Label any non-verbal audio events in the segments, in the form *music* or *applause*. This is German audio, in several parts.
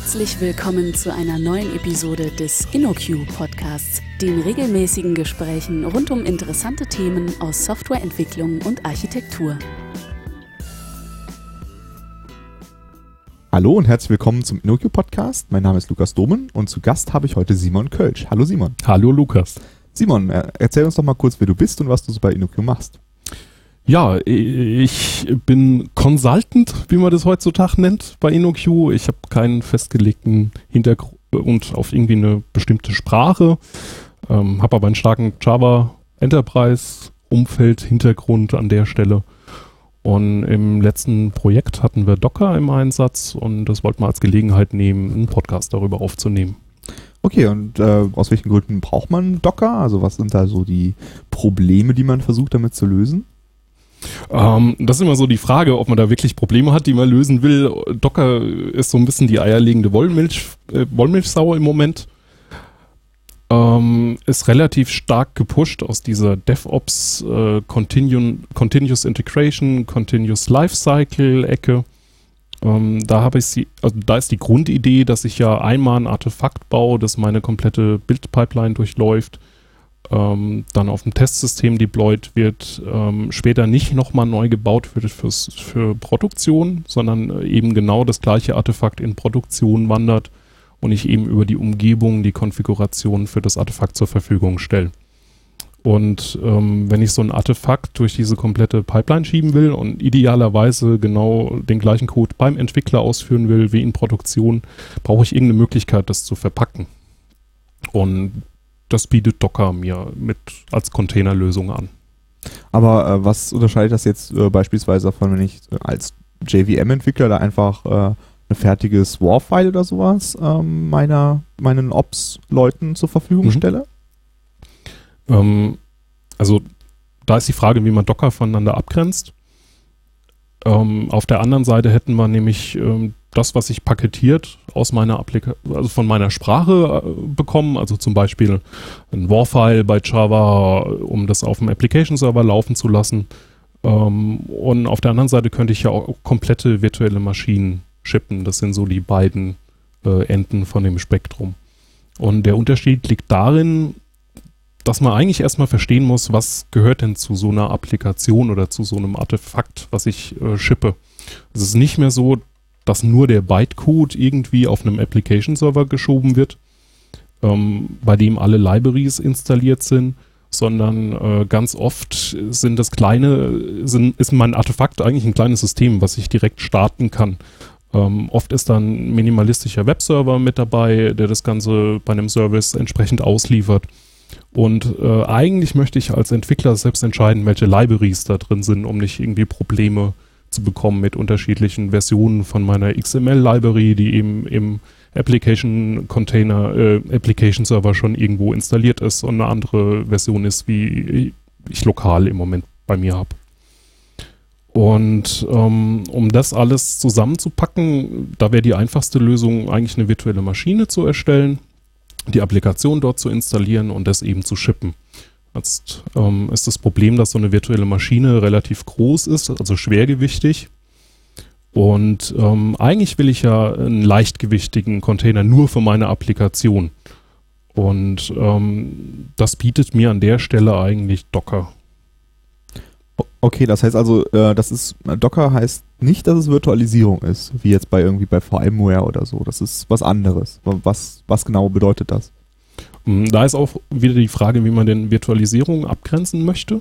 Herzlich willkommen zu einer neuen Episode des InnoQ Podcasts, den regelmäßigen Gesprächen rund um interessante Themen aus Softwareentwicklung und Architektur. Hallo und herzlich willkommen zum InnoQ Podcast. Mein Name ist Lukas Domen und zu Gast habe ich heute Simon Kölsch. Hallo Simon. Hallo Lukas. Simon, äh, erzähl uns doch mal kurz, wer du bist und was du so bei InnoQ machst. Ja, ich bin Consultant, wie man das heutzutage nennt, bei InnoQ. Ich habe keinen festgelegten Hintergrund auf irgendwie eine bestimmte Sprache, ähm, habe aber einen starken Java Enterprise Umfeld, Hintergrund an der Stelle. Und im letzten Projekt hatten wir Docker im Einsatz und das wollten wir als Gelegenheit nehmen, einen Podcast darüber aufzunehmen. Okay, und äh, aus welchen Gründen braucht man Docker? Also was sind da so die Probleme, die man versucht damit zu lösen? Ähm, das ist immer so die Frage, ob man da wirklich Probleme hat, die man lösen will. Docker ist so ein bisschen die eierlegende Wollmilch, äh, Wollmilchsau im Moment. Ähm, ist relativ stark gepusht aus dieser DevOps äh, Continu Continuous Integration, Continuous Lifecycle Ecke. Ähm, da habe ich sie, also da ist die Grundidee, dass ich ja einmal ein Artefakt baue, das meine komplette Bildpipeline durchläuft ähm, dann auf dem Testsystem deployed wird, ähm, später nicht nochmal neu gebaut wird fürs, für Produktion, sondern äh, eben genau das gleiche Artefakt in Produktion wandert und ich eben über die Umgebung die Konfiguration für das Artefakt zur Verfügung stelle. Und ähm, wenn ich so ein Artefakt durch diese komplette Pipeline schieben will und idealerweise genau den gleichen Code beim Entwickler ausführen will wie in Produktion, brauche ich irgendeine Möglichkeit, das zu verpacken. Und das bietet Docker mir mit als Containerlösung an. Aber äh, was unterscheidet das jetzt äh, beispielsweise davon, wenn ich äh, als JVM-Entwickler da einfach äh, ein fertiges WAR-File oder sowas ähm, meiner, meinen Ops-Leuten zur Verfügung mhm. stelle? Ähm, also da ist die Frage, wie man Docker voneinander abgrenzt. Ähm, auf der anderen Seite hätten wir nämlich ähm, das, was ich paketiert aus meiner Applikation, also von meiner Sprache äh, bekommen, also zum Beispiel ein WAR-File bei Java, um das auf dem Application-Server laufen zu lassen. Ähm, und auf der anderen Seite könnte ich ja auch komplette virtuelle Maschinen shippen. Das sind so die beiden äh, Enden von dem Spektrum. Und der Unterschied liegt darin, dass man eigentlich erstmal verstehen muss, was gehört denn zu so einer Applikation oder zu so einem Artefakt, was ich äh, shippe. Es ist nicht mehr so, dass nur der Bytecode irgendwie auf einem Application-Server geschoben wird, ähm, bei dem alle Libraries installiert sind, sondern äh, ganz oft sind das kleine, sind, ist mein Artefakt eigentlich ein kleines System, was ich direkt starten kann. Ähm, oft ist dann ein minimalistischer Webserver mit dabei, der das Ganze bei einem Service entsprechend ausliefert. Und äh, eigentlich möchte ich als Entwickler selbst entscheiden, welche Libraries da drin sind, um nicht irgendwie Probleme zu bekommen mit unterschiedlichen Versionen von meiner XML-Library, die eben im Application Container, äh, Application Server schon irgendwo installiert ist und eine andere Version ist, wie ich lokal im Moment bei mir habe. Und ähm, um das alles zusammenzupacken, da wäre die einfachste Lösung eigentlich eine virtuelle Maschine zu erstellen, die Applikation dort zu installieren und das eben zu shippen. Jetzt ähm, ist das Problem, dass so eine virtuelle Maschine relativ groß ist, also schwergewichtig. Und ähm, eigentlich will ich ja einen leichtgewichtigen Container nur für meine Applikation. Und ähm, das bietet mir an der Stelle eigentlich Docker. Okay, das heißt also, äh, das ist Docker heißt nicht, dass es Virtualisierung ist, wie jetzt bei irgendwie bei VMware oder so. Das ist was anderes. Was, was genau bedeutet das? Hm, da ist auch wieder die Frage, wie man denn Virtualisierung abgrenzen möchte.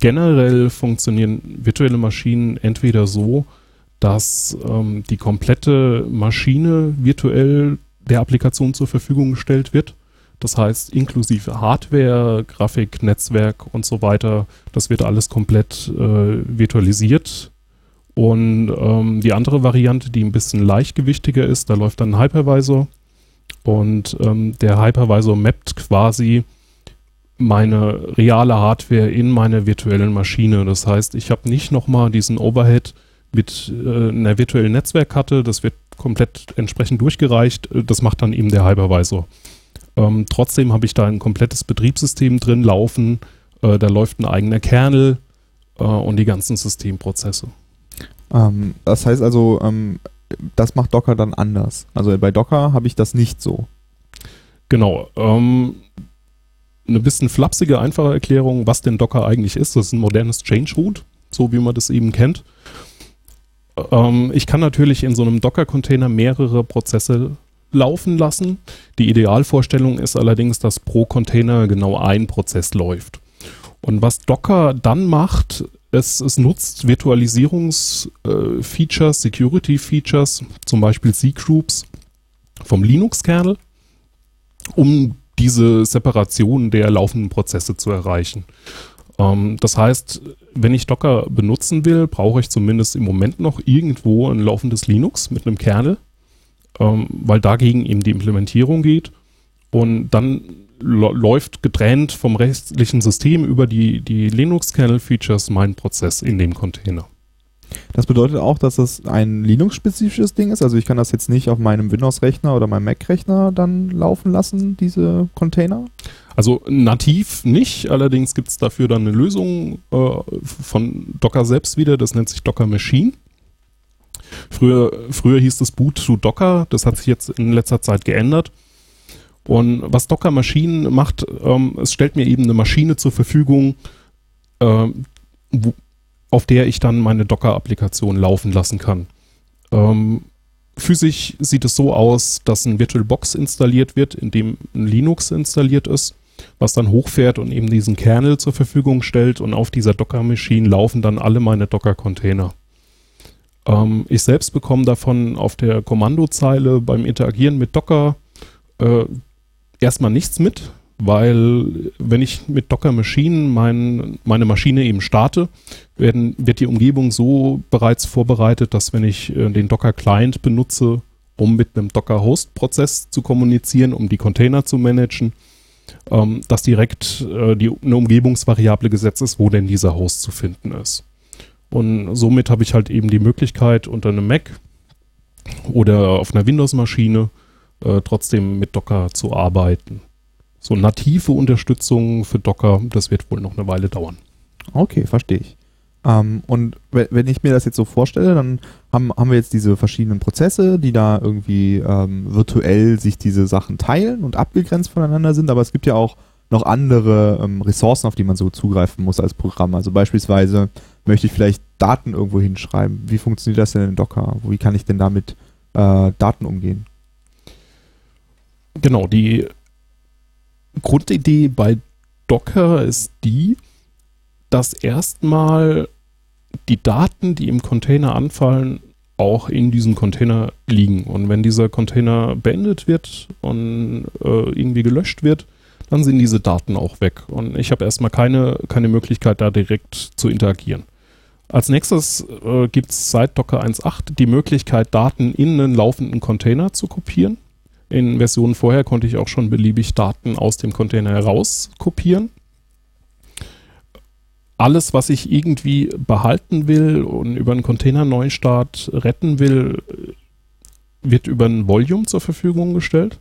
Generell funktionieren virtuelle Maschinen entweder so, dass ähm, die komplette Maschine virtuell der Applikation zur Verfügung gestellt wird. Das heißt, inklusive Hardware, Grafik, Netzwerk und so weiter, das wird alles komplett äh, virtualisiert. Und ähm, die andere Variante, die ein bisschen leichtgewichtiger ist, da läuft dann ein Hypervisor und ähm, der Hypervisor mappt quasi meine reale Hardware in meine virtuellen Maschine. Das heißt, ich habe nicht nochmal diesen Overhead mit äh, einer virtuellen Netzwerkkarte. Das wird komplett entsprechend durchgereicht. Das macht dann eben der Hypervisor. Ähm, trotzdem habe ich da ein komplettes Betriebssystem drin laufen. Äh, da läuft ein eigener Kernel äh, und die ganzen Systemprozesse. Ähm, das heißt also, ähm, das macht Docker dann anders. Also bei Docker habe ich das nicht so. Genau. Ähm, eine bisschen flapsige, einfache Erklärung, was denn Docker eigentlich ist. Das ist ein modernes Change Root, so wie man das eben kennt. Ähm, ich kann natürlich in so einem Docker-Container mehrere Prozesse laufen lassen. Die Idealvorstellung ist allerdings, dass pro Container genau ein Prozess läuft. Und was Docker dann macht, es, es nutzt Virtualisierungsfeatures, äh, Security-Features, zum Beispiel C-Groups vom Linux-Kernel, um diese Separation der laufenden Prozesse zu erreichen. Ähm, das heißt, wenn ich Docker benutzen will, brauche ich zumindest im Moment noch irgendwo ein laufendes Linux mit einem Kernel, ähm, weil dagegen eben die Implementierung geht. Und dann läuft getrennt vom restlichen System über die, die Linux-Kernel-Features mein Prozess in dem Container. Das bedeutet auch, dass das ein Linux-spezifisches Ding ist. Also ich kann das jetzt nicht auf meinem Windows-Rechner oder meinem Mac-Rechner dann laufen lassen, diese Container? Also nativ nicht, allerdings gibt es dafür dann eine Lösung äh, von Docker selbst wieder, das nennt sich Docker Machine. Früher, früher hieß das Boot to Docker, das hat sich jetzt in letzter Zeit geändert. Und was Docker Maschinen macht, ähm, es stellt mir eben eine Maschine zur Verfügung, äh, wo, auf der ich dann meine Docker-Applikation laufen lassen kann. Ähm, physisch sieht es so aus, dass ein VirtualBox installiert wird, in dem ein Linux installiert ist, was dann hochfährt und eben diesen Kernel zur Verfügung stellt und auf dieser Docker-Maschine laufen dann alle meine Docker-Container. Ähm, ich selbst bekomme davon auf der Kommandozeile beim Interagieren mit Docker äh, erstmal nichts mit, weil wenn ich mit Docker Machine mein, meine Maschine eben starte, werden, wird die Umgebung so bereits vorbereitet, dass wenn ich äh, den Docker Client benutze, um mit einem Docker Host Prozess zu kommunizieren, um die Container zu managen, ähm, dass direkt äh, die, eine Umgebungsvariable gesetzt ist, wo denn dieser Host zu finden ist. Und somit habe ich halt eben die Möglichkeit unter einem Mac oder auf einer Windows-Maschine äh, trotzdem mit Docker zu arbeiten. So native Unterstützung für Docker, das wird wohl noch eine Weile dauern. Okay, verstehe ich. Ähm, und wenn ich mir das jetzt so vorstelle, dann haben, haben wir jetzt diese verschiedenen Prozesse, die da irgendwie ähm, virtuell sich diese Sachen teilen und abgegrenzt voneinander sind, aber es gibt ja auch noch andere ähm, Ressourcen, auf die man so zugreifen muss als Programm. Also beispielsweise möchte ich vielleicht Daten irgendwo hinschreiben. Wie funktioniert das denn in Docker? Wie kann ich denn damit äh, Daten umgehen? Genau, die Grundidee bei Docker ist die, dass erstmal die Daten, die im Container anfallen, auch in diesem Container liegen. Und wenn dieser Container beendet wird und äh, irgendwie gelöscht wird, dann sind diese Daten auch weg. Und ich habe erstmal keine, keine Möglichkeit, da direkt zu interagieren. Als nächstes äh, gibt es seit Docker 1.8 die Möglichkeit, Daten in einen laufenden Container zu kopieren. In Versionen vorher konnte ich auch schon beliebig Daten aus dem Container heraus kopieren. Alles, was ich irgendwie behalten will und über einen Container-Neustart retten will, wird über ein Volume zur Verfügung gestellt.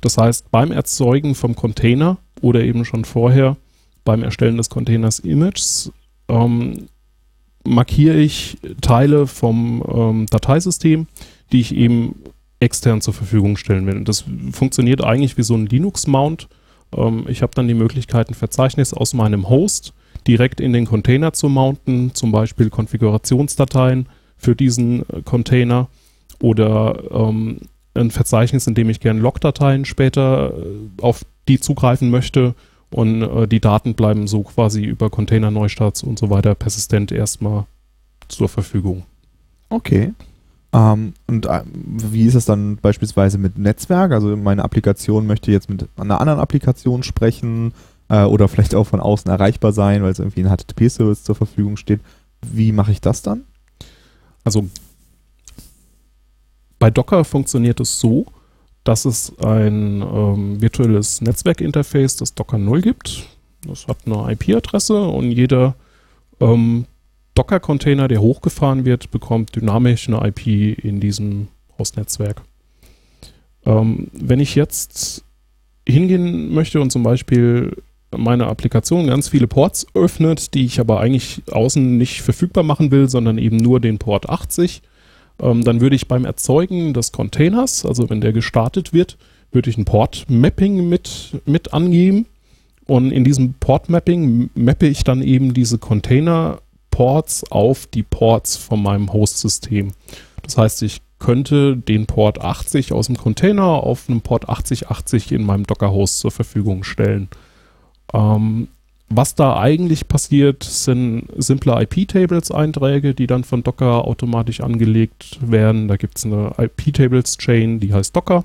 Das heißt, beim Erzeugen vom Container oder eben schon vorher beim Erstellen des Containers Images ähm, markiere ich Teile vom ähm, Dateisystem, die ich eben extern zur Verfügung stellen will. Und das funktioniert eigentlich wie so ein Linux-Mount. Ähm, ich habe dann die Möglichkeit, ein Verzeichnis aus meinem Host direkt in den Container zu mounten, zum Beispiel Konfigurationsdateien für diesen äh, Container oder ähm, ein Verzeichnis, in dem ich gerne Logdateien später äh, auf die zugreifen möchte und äh, die Daten bleiben so quasi über Container-Neustarts und so weiter persistent erstmal zur Verfügung. Okay. Ähm, und äh, wie ist es dann beispielsweise mit Netzwerk? Also meine Applikation möchte jetzt mit einer anderen Applikation sprechen äh, oder vielleicht auch von außen erreichbar sein, weil es irgendwie ein HTTP-Service zur Verfügung steht. Wie mache ich das dann? Also bei Docker funktioniert es so, dass es ein ähm, virtuelles Netzwerkinterface, das Docker 0 gibt. Das hat eine IP-Adresse und jeder ähm, Docker-Container, der hochgefahren wird, bekommt dynamisch eine IP in diesem Hostnetzwerk. Ähm, wenn ich jetzt hingehen möchte und zum Beispiel meine Applikation ganz viele Ports öffnet, die ich aber eigentlich außen nicht verfügbar machen will, sondern eben nur den Port 80, Ähm, dann würde ich beim Erzeugen des Containers, also wenn der gestartet wird, würde ich ein Port-Mapping mit, mit angeben. Und in diesem Port-Mapping mappe ich dann eben diese Container-Ports auf die Ports von meinem Host-System. Das heißt, ich könnte den Port 80 aus dem Container auf einem Port 8080 in meinem Docker-Host zur Verfügung stellen. Ähm, was da eigentlich passiert, sind simple IP-Tables-Einträge, die dann von Docker automatisch angelegt werden. Da gibt es eine IP-Tables-Chain, die heißt Docker.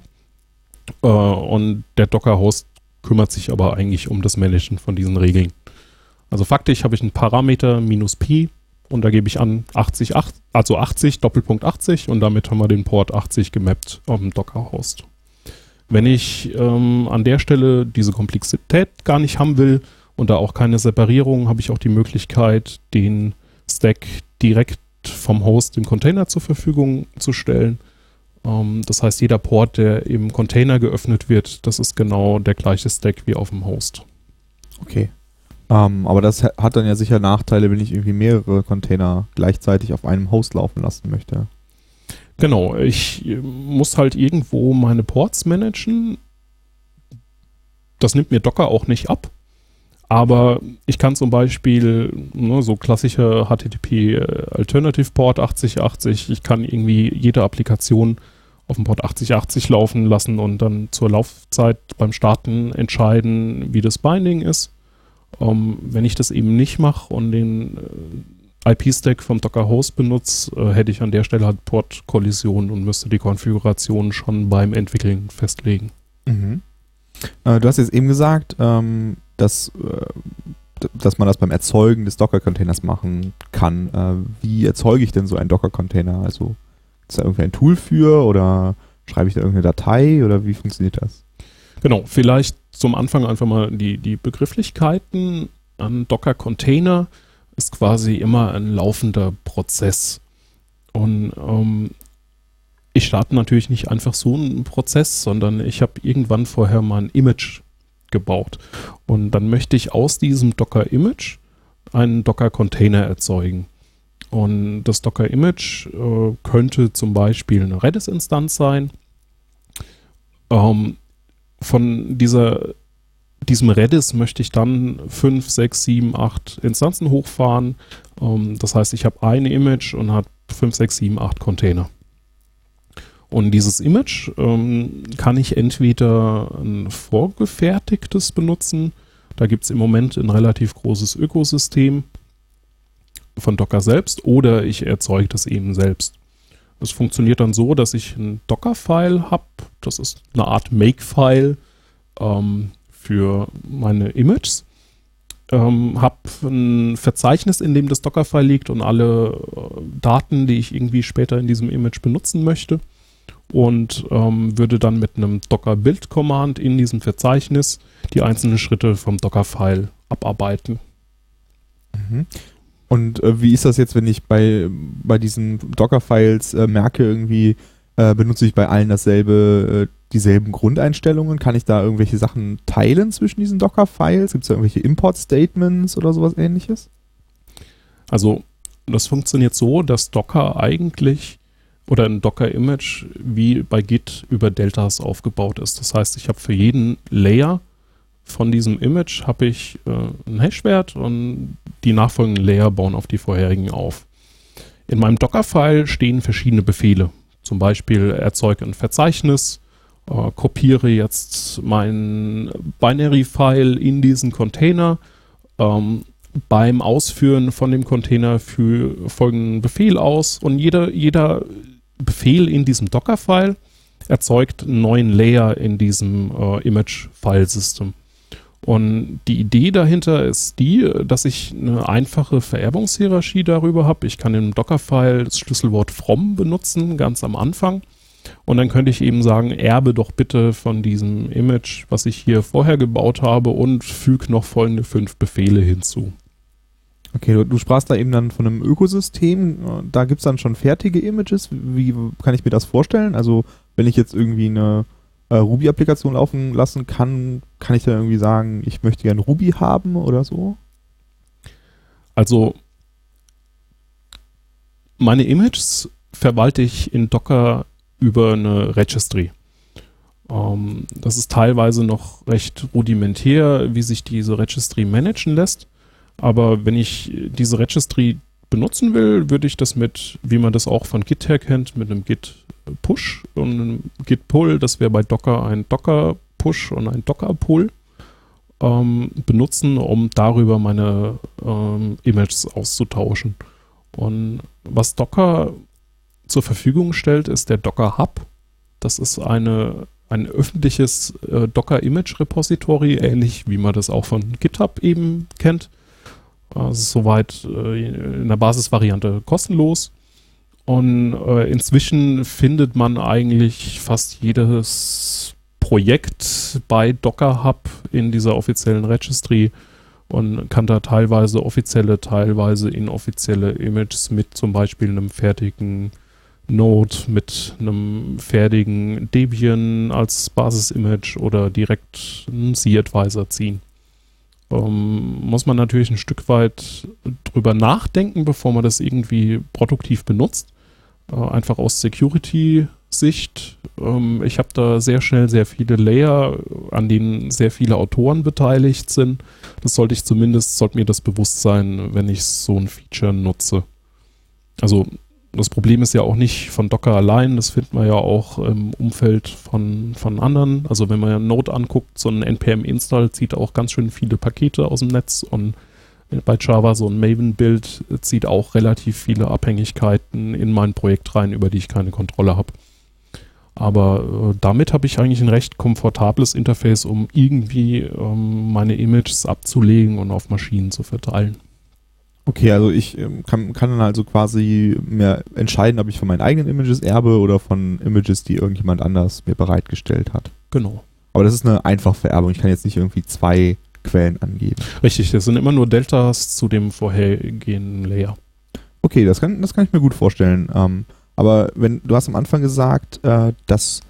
Äh, und der Docker-Host kümmert sich aber eigentlich um das Managen von diesen Regeln. Also faktisch habe ich einen Parameter minus Pi und da gebe ich an 80, also 80, Doppelpunkt 80 und damit haben wir den Port 80 gemappt dem Docker-Host. Wenn ich ähm, an der Stelle diese Komplexität gar nicht haben will, und da auch keine Separierung, habe ich auch die Möglichkeit, den Stack direkt vom Host im Container zur Verfügung zu stellen. Ähm, das heißt, jeder Port, der im Container geöffnet wird, das ist genau der gleiche Stack wie auf dem Host. Okay. Ähm, aber das hat dann ja sicher Nachteile, wenn ich irgendwie mehrere Container gleichzeitig auf einem Host laufen lassen möchte. Genau, ich äh, muss halt irgendwo meine Ports managen. Das nimmt mir Docker auch nicht ab. Aber ich kann zum Beispiel ne, so klassische HTTP äh, Alternative Port 8080, ich kann irgendwie jede Applikation auf dem Port 8080 laufen lassen und dann zur Laufzeit beim Starten entscheiden, wie das Binding ist. Ähm, wenn ich das eben nicht mache und den äh, IP-Stack vom Docker Host benutze, äh, hätte ich an der Stelle halt Port-Kollision und müsste die Konfiguration schon beim Entwickeln festlegen. Mhm. Äh, du hast jetzt eben gesagt, ähm, dass, äh, dass man das beim Erzeugen des Docker-Containers machen kann. Äh, wie erzeuge ich denn so einen Docker-Container? Also ist da irgendwie ein Tool für oder schreibe ich da irgendeine Datei oder wie funktioniert das? Genau, vielleicht zum Anfang einfach mal die, die Begrifflichkeiten. Ein Docker-Container ist quasi immer ein laufender Prozess. Und ähm, ich starte natürlich nicht einfach so einen Prozess, sondern ich habe irgendwann vorher mal ein Image gebaut. Und dann möchte ich aus diesem Docker-Image einen Docker-Container erzeugen. Und das Docker-Image äh, könnte zum Beispiel eine Redis-Instanz sein. Ähm, von dieser, diesem Redis möchte ich dann 5, 6, 7, 8 Instanzen hochfahren. Ähm, das heißt, ich habe ein Image und habe 5, 6, 7, 8 Container. Und dieses Image ähm, kann ich entweder ein vorgefertigtes benutzen. Da gibt es im Moment ein relativ großes Ökosystem von Docker selbst oder ich erzeuge das eben selbst. Es funktioniert dann so, dass ich ein Docker-File habe. Das ist eine Art Make-File ähm, für meine Images. Ähm, habe ein Verzeichnis, in dem das Docker-File liegt und alle äh, Daten, die ich irgendwie später in diesem Image benutzen möchte und ähm, würde dann mit einem Docker-Build-Command in diesem Verzeichnis die einzelnen Schritte vom Docker-File abarbeiten. Mhm. Und äh, wie ist das jetzt, wenn ich bei, bei diesen Docker-Files äh, merke, irgendwie äh, benutze ich bei allen dasselbe, äh, dieselben Grundeinstellungen? Kann ich da irgendwelche Sachen teilen zwischen diesen Docker-Files? Gibt es da irgendwelche Import-Statements oder sowas ähnliches? Also, das funktioniert so, dass Docker eigentlich oder ein Docker-Image wie bei Git über Deltas aufgebaut ist. Das heißt, ich habe für jeden Layer von diesem Image habe ich äh, einen Hashwert und die nachfolgenden Layer bauen auf die vorherigen auf. In meinem Docker-File stehen verschiedene Befehle. Zum Beispiel erzeuge ein Verzeichnis, äh, kopiere jetzt mein Binary-File in diesen Container. Ähm, beim Ausführen von dem Container für folgenden Befehl aus und jeder, jeder Befehl in diesem Docker-File erzeugt einen neuen Layer in diesem äh, Image-File-System. Und die Idee dahinter ist die, dass ich eine einfache Vererbungshierarchie darüber habe. Ich kann im Docker-File das Schlüsselwort from benutzen, ganz am Anfang. Und dann könnte ich eben sagen, erbe doch bitte von diesem Image, was ich hier vorher gebaut habe und füge noch folgende fünf Befehle hinzu. Okay, du, du, sprachst da eben dann von einem Ökosystem. Da gibt es dann schon fertige Images. Wie kann ich mir das vorstellen? Also, wenn ich jetzt irgendwie eine äh, Ruby-Applikation laufen lassen kann, kann ich da irgendwie sagen, ich möchte gerne Ruby haben oder so? Also, meine Images verwalte ich in Docker über eine Registry. Ähm, das ist teilweise noch recht rudimentär, wie sich diese Registry managen lässt. Aber wenn ich diese Registry benutzen will, würde ich das mit, wie man das auch von Git her kennt, mit einem Git Push und einem Git Pull, das wäre bei Docker ein Docker Push und ein Docker Pull, ähm, benutzen, um darüber meine ähm, Images auszutauschen. Und was Docker zur Verfügung stellt, ist der Docker Hub. Das ist eine, ein öffentliches äh, Docker Image Repository, ähnlich wie man das auch von GitHub eben kennt. Also soweit äh, in der Basisvariante kostenlos. Und äh, inzwischen findet man eigentlich fast jedes Projekt bei Docker Hub in dieser offiziellen Registry und kann da teilweise offizielle, teilweise inoffizielle Images mit zum Beispiel einem fertigen Node, mit einem fertigen Debian als Basis-Image oder direkt einen C-Advisor ziehen. Ähm, muss man natürlich ein Stück weit drüber nachdenken, bevor man das irgendwie produktiv benutzt. Äh, einfach aus Security-Sicht. Ähm, ich habe da sehr schnell sehr viele Layer, an denen sehr viele Autoren beteiligt sind. Das sollte ich zumindest, sollte mir das bewusst sein, wenn ich so ein Feature nutze. Also das Problem ist ja auch nicht von Docker allein, das findet man ja auch im Umfeld von, von anderen. Also wenn man ja Node anguckt, so ein npm-Install zieht auch ganz schön viele Pakete aus dem Netz und bei Java so ein Maven-Build zieht auch relativ viele Abhängigkeiten in mein Projekt rein, über die ich keine Kontrolle habe. Aber äh, damit habe ich eigentlich ein recht komfortables Interface, um irgendwie ähm, meine Images abzulegen und auf Maschinen zu verteilen. Okay, also ich ähm, kann, kann dann also quasi mehr entscheiden, ob ich von meinen eigenen Images erbe oder von Images, die irgendjemand anders mir bereitgestellt hat. Genau. Aber das ist eine einfache Vererbung. Ich kann jetzt nicht irgendwie zwei Quellen angeben. Richtig, das sind immer nur Deltas zu dem vorhergehenden Layer. Okay, das kann, das kann ich mir gut vorstellen. Ähm, aber wenn du hast am Anfang gesagt, äh, dass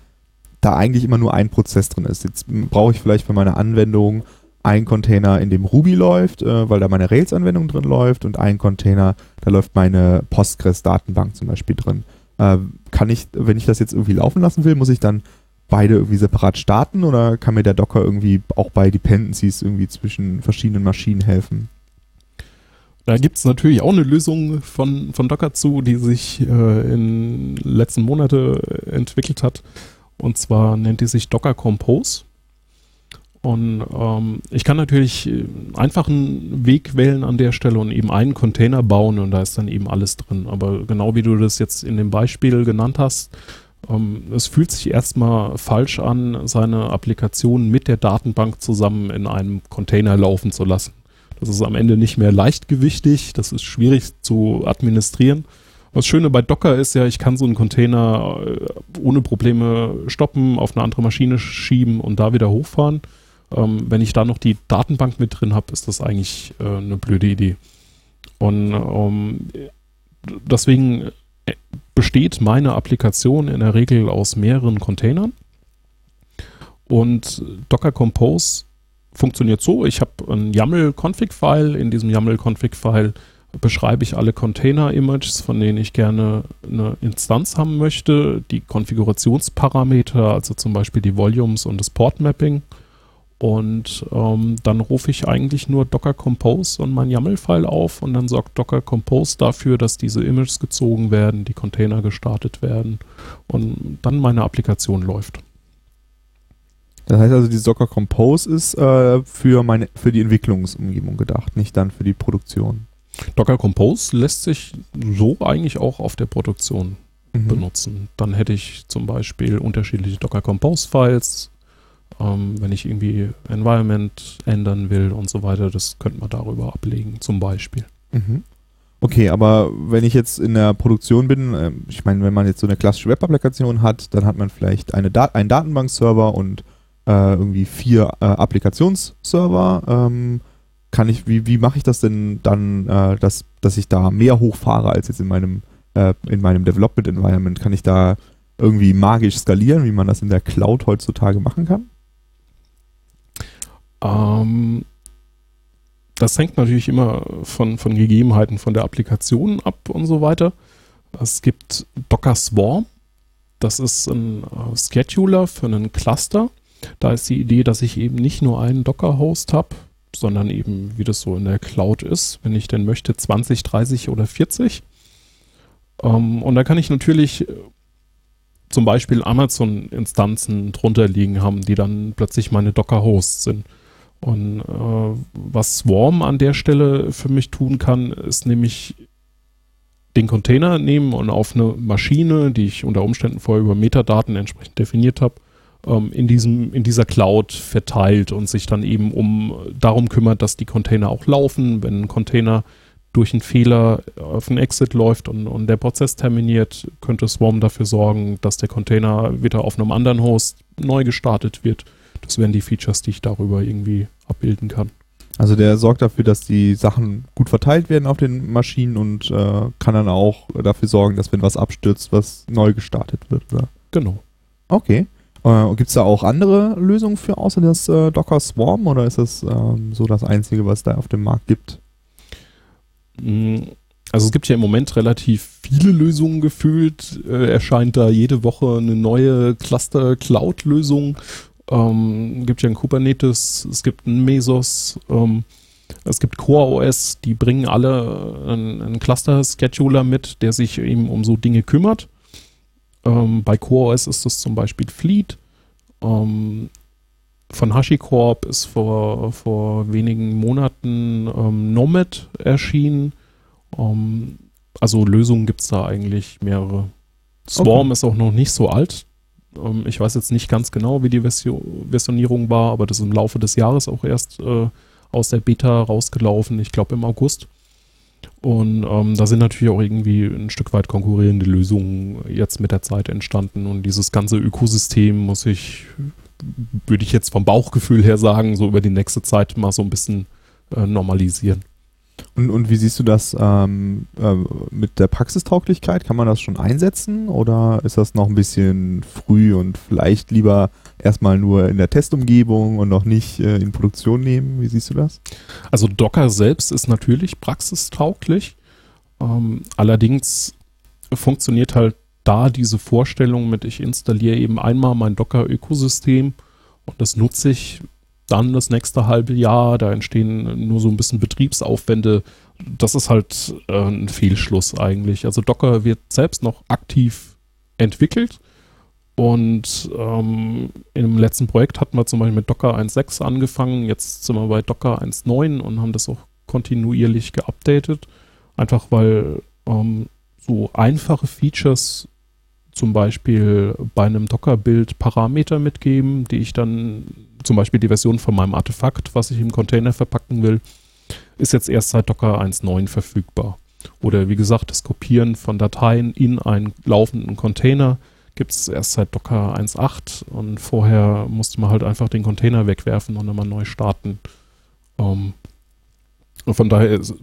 da eigentlich immer nur ein Prozess drin ist. Jetzt brauche ich vielleicht für meine Anwendung einen Container, in dem Ruby läuft, äh, weil da meine Rails-Anwendung drin läuft und einen Container, da läuft meine Postgres-Datenbank zum Beispiel drin. Äh, kann ich, wenn ich das jetzt irgendwie laufen lassen will, muss ich dann beide irgendwie separat starten oder kann mir der Docker irgendwie auch bei Dependencies irgendwie zwischen verschiedenen Maschinen helfen? Da gibt es natürlich auch eine Lösung von, von Docker zu, die sich äh, in letzten Monaten entwickelt hat. Und zwar nennt die sich Docker Compose. Und ähm, ich kann natürlich einfach einen Weg wählen an der Stelle und eben einen Container bauen und da ist dann eben alles drin. Aber genau wie du das jetzt in dem Beispiel genannt hast, ähm, es fühlt sich erstmal falsch an, seine Applikation mit der Datenbank zusammen in einem Container laufen zu lassen. Das ist am Ende nicht mehr leichtgewichtig, das ist schwierig zu administrieren. Das Schöne bei Docker ist ja, ich kann so einen Container äh, ohne Probleme stoppen, auf eine andere Maschine schieben und da wieder hochfahren. Ähm, wenn ich da noch die Datenbank mit drin habe, ist das eigentlich äh, eine blöde Idee. Und ähm, deswegen besteht meine Applikation in der Regel aus mehreren Containern. Und Docker Compose funktioniert so, ich habe ein YAML-Config-File. In diesem YAML-Config-File beschreibe ich alle Container-Images, von denen ich gerne eine Instanz haben möchte, die Konfigurationsparameter, also zum Beispiel die Volumes und das Port-Mapping und ähm, dann rufe ich eigentlich nur Docker Compose und mein YAML-File auf und dann sorgt Docker Compose dafür, dass diese Images gezogen werden, die Container gestartet werden und dann meine Applikation läuft. Das heißt also, die Docker Compose ist äh, für, meine, für die Entwicklungsumgebung gedacht, nicht dann für die Produktion. Docker Compose lässt sich so eigentlich auch auf der Produktion mhm. benutzen. Dann hätte ich zum Beispiel unterschiedliche Docker Compose Files, ähm, wenn ich irgendwie Environment ändern will und so weiter, das könnte man darüber ablegen, zum Beispiel. Mhm. Okay, aber wenn ich jetzt in der Produktion bin, äh, ich meine, wenn man jetzt so eine klassische Web-Applikation hat, dann hat man vielleicht eine Dat einen Datenbankserver und äh, irgendwie vier äh, Applikationsserver. Ähm, kann ich, wie, wie mache ich das denn dann, äh, dass, dass ich da mehr hochfahre als jetzt in meinem, äh, in meinem Development Environment? Kann ich da irgendwie magisch skalieren, wie man das in der Cloud heutzutage machen kann? Ähm, das hängt natürlich immer von, von Gegebenheiten von der Applikation ab und so weiter. Es gibt Docker Swarm. Das ist ein äh, Scheduler für einen Cluster. Da ist die Idee, dass ich eben nicht nur einen Docker-Host habe, sondern eben, wie das so in der Cloud ist, wenn ich denn möchte, 20, 30 oder 40. Ähm, und da kann ich natürlich äh, zum Beispiel Amazon-Instanzen drunter liegen haben, die dann plötzlich meine Docker-Hosts sind. Und äh, was Swarm an der Stelle für mich tun kann, ist nämlich den Container nehmen und auf eine Maschine, die ich unter Umständen vorher über Metadaten entsprechend definiert habe, ähm, in, in dieser Cloud verteilt und sich dann eben um darum kümmert, dass die Container auch laufen. Wenn ein Container durch einen Fehler auf einen Exit läuft und, und der Prozess terminiert, könnte Swarm dafür sorgen, dass der Container wieder auf einem anderen Host neu gestartet wird. Das wären die Features, die ich darüber irgendwie abbilden kann. Also der sorgt dafür, dass die Sachen gut verteilt werden auf den Maschinen und äh, kann dann auch dafür sorgen, dass wenn was abstürzt, was neu gestartet wird. Oder? Genau. Okay. Äh, Gibt es da auch andere Lösungen für außer das äh, Docker Swarm oder ist das ähm, so das Einzige, was da auf dem Markt gibt? Mm, also es gibt ja im Moment relativ viele Lösungen gefühlt. Äh, erscheint da jede Woche eine neue Cluster-Cloud-Lösung. Ähm, gibt ja ein Kubernetes, es gibt ein Mesos, ähm, es gibt CoreOS, die bringen alle einen, einen Cluster-Scheduler mit, der sich eben um so Dinge kümmert. Ähm, bei CoreOS ist das zum Beispiel Fleet. Ähm, von HashiCorp ist vor, vor wenigen Monaten ähm, Nomad erschienen. Ähm, also Lösungen gibt es da eigentlich mehrere. Swarm okay. ist auch noch nicht so alt. Ähm, ich weiß jetzt nicht ganz genau, wie die Version, Versionierung war, aber das ist im Laufe des Jahres auch erst äh, aus der Beta rausgelaufen, ich glaube im August. Und ähm, da sind natürlich auch irgendwie ein Stück weit konkurrierende Lösungen jetzt mit der Zeit entstanden. Und dieses ganze Ökosystem muss ich würde ich jetzt vom Bauchgefühl her sagen, so über die nächste Zeit mal so ein bisschen äh, normalisieren. Und, und wie siehst du das ähm, äh, mit der Praxistauglichkeit? Kann man das schon einsetzen oder ist das noch ein bisschen früh und vielleicht lieber erstmal nur in der Testumgebung und noch nicht äh, in Produktion nehmen? Wie siehst du das? Also Docker selbst ist natürlich praxistauglich. Ähm, allerdings funktioniert halt da diese Vorstellung mit, ich installiere eben einmal mein Docker-Ökosystem und das nutze ich dann das nächste halbe Jahr, da entstehen nur so ein bisschen Betriebsaufwände. Das ist halt äh, ein Fehlschluss eigentlich. Also Docker wird selbst noch aktiv entwickelt und ähm, im letzten Projekt hatten wir zum Beispiel mit Docker 1.6 angefangen, jetzt sind wir bei Docker 1.9 und haben das auch kontinuierlich geupdatet, einfach weil ähm, so einfache Features zum Beispiel bei einem Docker-Bild Parameter mitgeben, die ich dann zum Beispiel die Version von meinem Artefakt, was ich im Container verpacken will, ist jetzt erst seit Docker 1.9 verfügbar. Oder wie gesagt, das Kopieren von Dateien in einen laufenden Container gibt es erst seit Docker 1.8 und vorher musste man halt einfach den Container wegwerfen und nochmal neu starten. Ähm, von daher ist,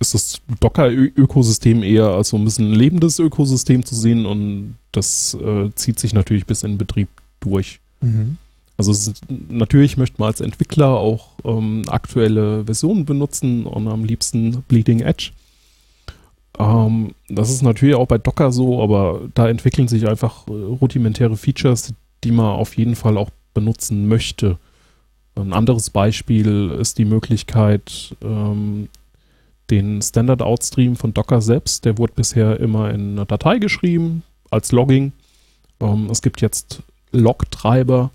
ist das Docker-Ökosystem eher als so ein bisschen ein lebendes Ökosystem zu sehen und das äh, zieht sich natürlich bis in Betrieb durch. Mhm. Also ist, natürlich möchte man als Entwickler auch ähm, aktuelle Versionen benutzen und am liebsten Bleeding Edge. Ähm, das ist natürlich auch bei Docker so, aber da entwickeln sich einfach äh, rudimentäre Features, die man auf jeden Fall auch benutzen möchte. Ein anderes Beispiel ist die Möglichkeit, ähm, den Standard-Outstream von Docker selbst, der wurde bisher immer in einer Datei geschrieben als Logging. Ähm, es gibt jetzt Log-Treiber,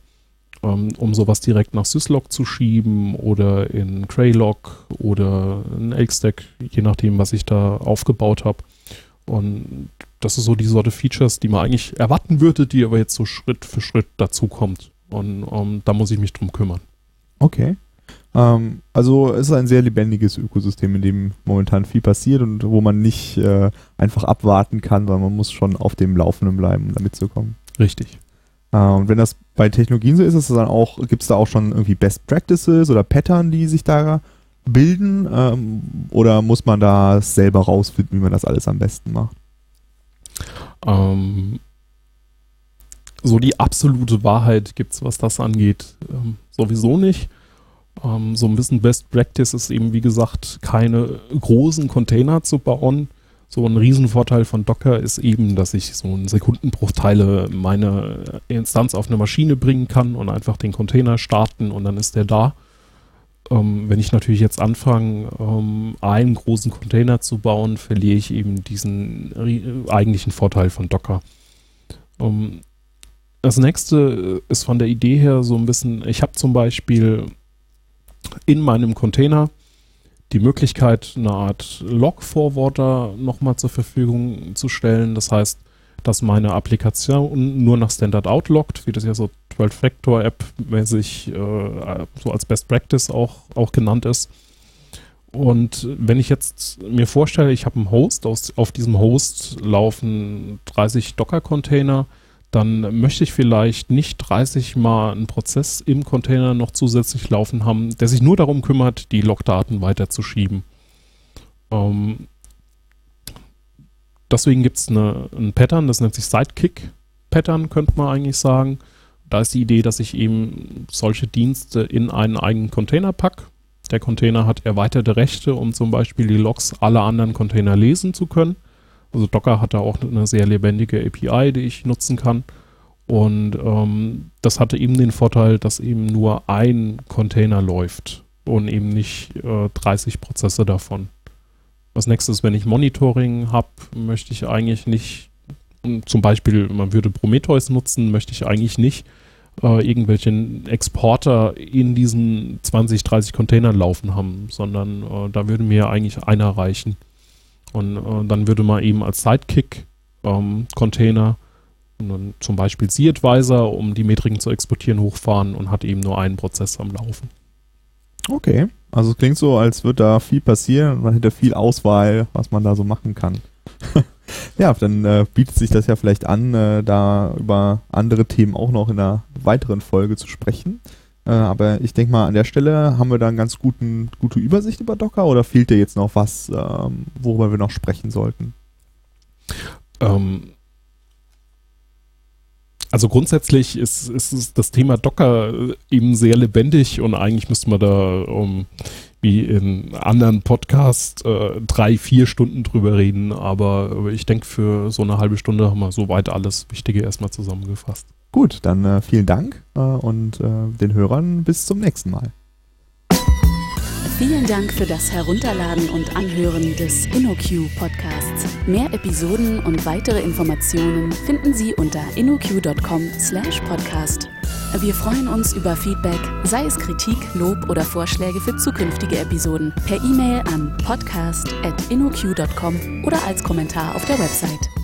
ähm, um sowas direkt nach Syslog zu schieben oder in Craylog oder in Elkstack, je nachdem, was ich da aufgebaut habe. Und das ist so die Sorte Features, die man eigentlich erwarten würde, die aber jetzt so Schritt für Schritt dazukommt. Und um, ähm, da muss ich mich drum kümmern. Okay. Ähm, also es ist ein sehr lebendiges Ökosystem, in dem momentan viel passiert und wo man nicht äh, einfach abwarten kann, sondern man muss schon auf dem Laufenden bleiben, um da mitzukommen. Richtig. Äh, und wenn das bei Technologien so ist, ist dann auch, gibt es da auch schon irgendwie Best Practices oder Pattern, die sich da bilden? Ähm, oder muss man da selber rausfinden, wie man das alles am besten macht? Ähm, so die absolute Wahrheit gibt es, was das angeht, ähm, sowieso nicht. Ähm, so ein bisschen Best Practice ist eben, wie gesagt, keine großen Container zu bauen, So ein Riesenvorteil von Docker ist eben, dass ich so in Sekundenbruchteile meine Instanz auf eine Maschine bringen kann und einfach den Container starten und dann ist der da. Ähm, wenn ich natürlich jetzt anfange, ähm, einen großen Container zu bauen, verliere ich eben diesen eigentlichen Vorteil von Docker. Ähm, das nächste ist von der Idee her so ein bisschen, ich habe zum Beispiel in meinem Container die Möglichkeit, eine Art Log-Forwarder nochmal zur Verfügung zu stellen. Das heißt, dass meine Applikation nur nach Standard Out loggt, wie das ja so 12-Factor-App-mäßig äh, so als Best Practice auch, auch genannt ist. Und wenn ich jetzt mir vorstelle, ich habe einen Host, aus, auf diesem Host laufen 30 Docker-Container, dann möchte ich vielleicht nicht 30 Mal einen Prozess im Container noch zusätzlich laufen haben, der sich nur darum kümmert, die Logdaten weiterzuschieben. Ähm, deswegen gibt es ein Pattern, das nennt sich Sidekick-Pattern, könnte man eigentlich sagen. Da ist die Idee, dass ich eben solche Dienste in einen eigenen Container packe. Der Container hat erweiterte Rechte, um zum Beispiel die Logs aller anderen Container lesen zu können. Also Docker hat da auch eine sehr lebendige API, die ich nutzen kann. Und ähm, das hatte eben den Vorteil, dass eben nur ein Container läuft und eben nicht äh, 30 Prozesse davon. Was nächstes, wenn ich Monitoring habe, möchte ich eigentlich nicht, zum Beispiel, man würde Prometheus nutzen, möchte ich eigentlich nicht äh, irgendwelchen Exporter in diesen 20, 30 Containern laufen haben, sondern äh, da würde mir eigentlich einer reichen. Und äh, dann würde man eben als Sidekick-Container ähm, zum Beispiel Z-Advisor, um die Metriken zu exportieren, hochfahren und hat eben nur einen Prozess am Laufen. Okay, also es klingt so, als würde da viel passieren und man hätte viel Auswahl, was man da so machen kann. *laughs* ja, dann äh, bietet sich das ja vielleicht an, äh, da über andere Themen auch noch in einer weiteren Folge zu sprechen. Äh, aber ich denke mal, an der Stelle haben wir da eine ganz guten, gute Übersicht über Docker oder fehlt dir jetzt noch was, ähm, worüber wir noch sprechen sollten? Ähm, also grundsätzlich ist, ist, ist, das Thema Docker eben sehr lebendig und eigentlich müsste man da um, wie in anderen Podcasts äh, drei, vier Stunden drüber reden, aber ich denke, für so eine halbe Stunde haben wir soweit alles Wichtige erstmal zusammengefasst. Gut, dann äh, vielen Dank äh, und äh, den Hörern bis zum nächsten Mal. Vielen Dank für das Herunterladen und Anhören des InnoQ Podcasts. Mehr Episoden und weitere Informationen finden Sie unter innoq.com/podcast. Wir freuen uns über Feedback, sei es Kritik, Lob oder Vorschläge für zukünftige Episoden, per E-Mail an podcast@innoq.com oder als Kommentar auf der Website.